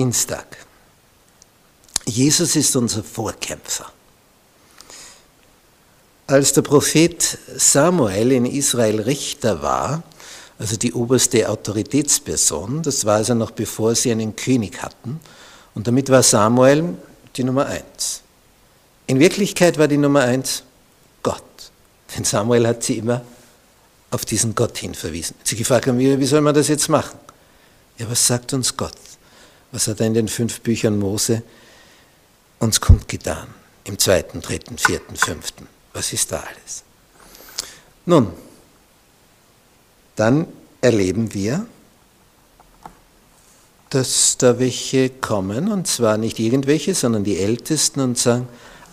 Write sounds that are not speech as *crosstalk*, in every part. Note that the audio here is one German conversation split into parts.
Dienstag. Jesus ist unser Vorkämpfer. Als der Prophet Samuel in Israel Richter war, also die oberste Autoritätsperson, das war also noch bevor sie einen König hatten, und damit war Samuel die Nummer eins. In Wirklichkeit war die Nummer eins Gott, denn Samuel hat sie immer auf diesen Gott hin verwiesen. Sie gefragt haben, wie, wie soll man das jetzt machen? Ja, was sagt uns Gott? Was hat er in den fünf Büchern Mose uns kundgetan? Im zweiten, dritten, vierten, fünften. Was ist da alles? Nun, dann erleben wir, dass da welche kommen, und zwar nicht irgendwelche, sondern die Ältesten und sagen,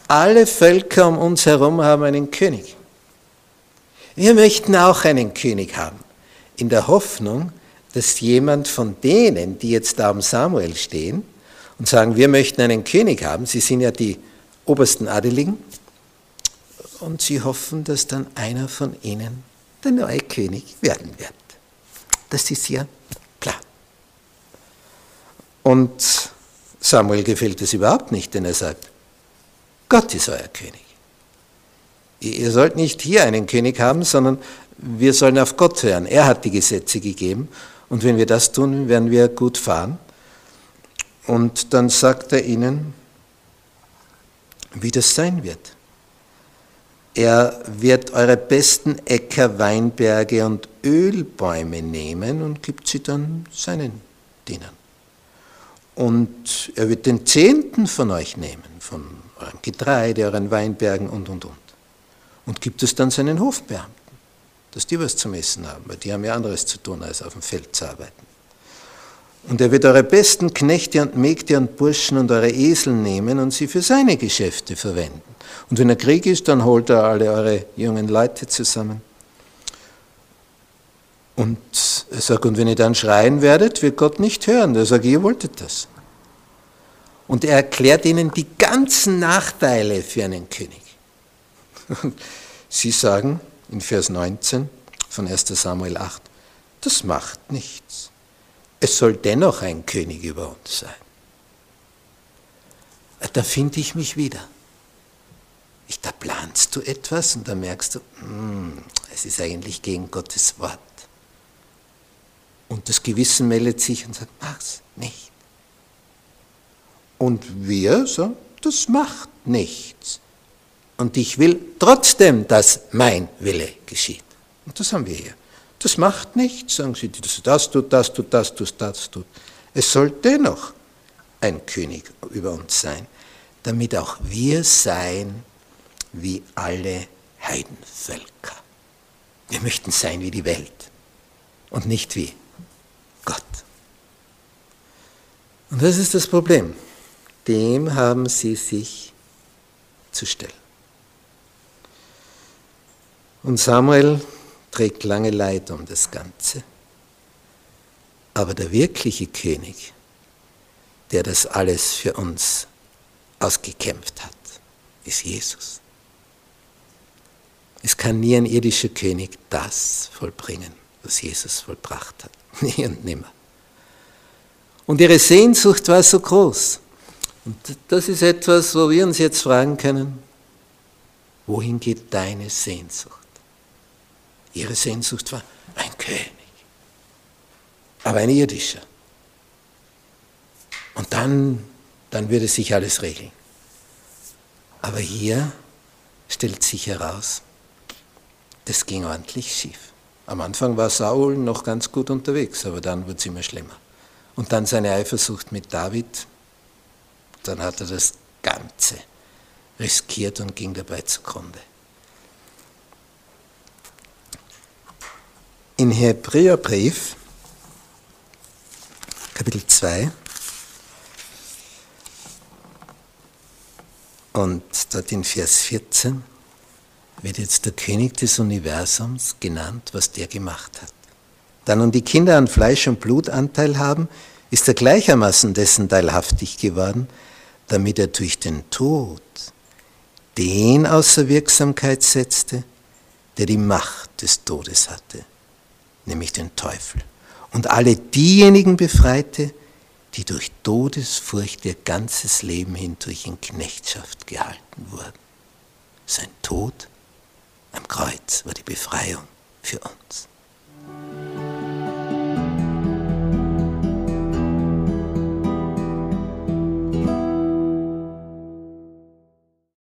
alle Völker um uns herum haben einen König. Wir möchten auch einen König haben, in der Hoffnung, dass jemand von denen, die jetzt da am Samuel stehen und sagen, wir möchten einen König haben, sie sind ja die obersten Adeligen, und sie hoffen, dass dann einer von ihnen der neue König werden wird. Das ist ja klar. Und Samuel gefällt es überhaupt nicht, denn er sagt, Gott ist euer König. Ihr sollt nicht hier einen König haben, sondern wir sollen auf Gott hören. Er hat die Gesetze gegeben und wenn wir das tun, werden wir gut fahren. Und dann sagt er ihnen, wie das sein wird. Er wird eure besten Äcker, Weinberge und Ölbäume nehmen und gibt sie dann seinen Dienern. Und er wird den Zehnten von euch nehmen, von eurem Getreide, euren Weinbergen und, und, und. Und gibt es dann seinen Hofbeamten, dass die was zum Essen haben, weil die haben ja anderes zu tun, als auf dem Feld zu arbeiten. Und er wird eure besten Knechte und Mägde und Burschen und eure Esel nehmen und sie für seine Geschäfte verwenden. Und wenn er Krieg ist, dann holt er alle eure jungen Leute zusammen. Und er sagt, und wenn ihr dann schreien werdet, wird Gott nicht hören. Er sagt, ihr wolltet das. Und er erklärt ihnen die ganzen Nachteile für einen König. *laughs* Und sie sagen in Vers 19 von 1 Samuel 8, das macht nichts. Es soll dennoch ein König über uns sein. Da finde ich mich wieder. Ich, da planst du etwas und da merkst du, hm, es ist eigentlich gegen Gottes Wort. Und das Gewissen meldet sich und sagt, mach's nicht. Und wir sagen, das macht nichts. Und ich will trotzdem, dass mein Wille geschieht. Und das haben wir hier. Das macht nichts, sagen sie, das, das tut, das tut, das tut, das tut. Es soll dennoch ein König über uns sein, damit auch wir sein wie alle Heidenvölker. Wir möchten sein wie die Welt und nicht wie Gott. Und das ist das Problem. Dem haben sie sich zu stellen. Und Samuel trägt lange Leid um das Ganze. Aber der wirkliche König, der das alles für uns ausgekämpft hat, ist Jesus. Es kann nie ein irdischer König das vollbringen, was Jesus vollbracht hat. *laughs* Nie und nimmer. Und ihre Sehnsucht war so groß. Und das ist etwas, wo wir uns jetzt fragen können, wohin geht deine Sehnsucht? Ihre Sehnsucht war ein König, aber ein irdischer. Und dann, dann würde sich alles regeln. Aber hier stellt sich heraus, das ging ordentlich schief. Am Anfang war Saul noch ganz gut unterwegs, aber dann wurde es immer schlimmer. Und dann seine Eifersucht mit David, dann hat er das Ganze riskiert und ging dabei zugrunde. In Hebräerbrief, Kapitel 2, und dort in Vers 14, wird jetzt der König des Universums genannt, was der gemacht hat. Da nun die Kinder an Fleisch und Blut Anteil haben, ist er gleichermaßen dessen teilhaftig geworden, damit er durch den Tod den außer Wirksamkeit setzte, der die Macht des Todes hatte, nämlich den Teufel, und alle diejenigen befreite, die durch Todesfurcht ihr ganzes Leben hindurch in Knechtschaft gehalten wurden. Sein Tod am Kreuz war die Befreiung für uns.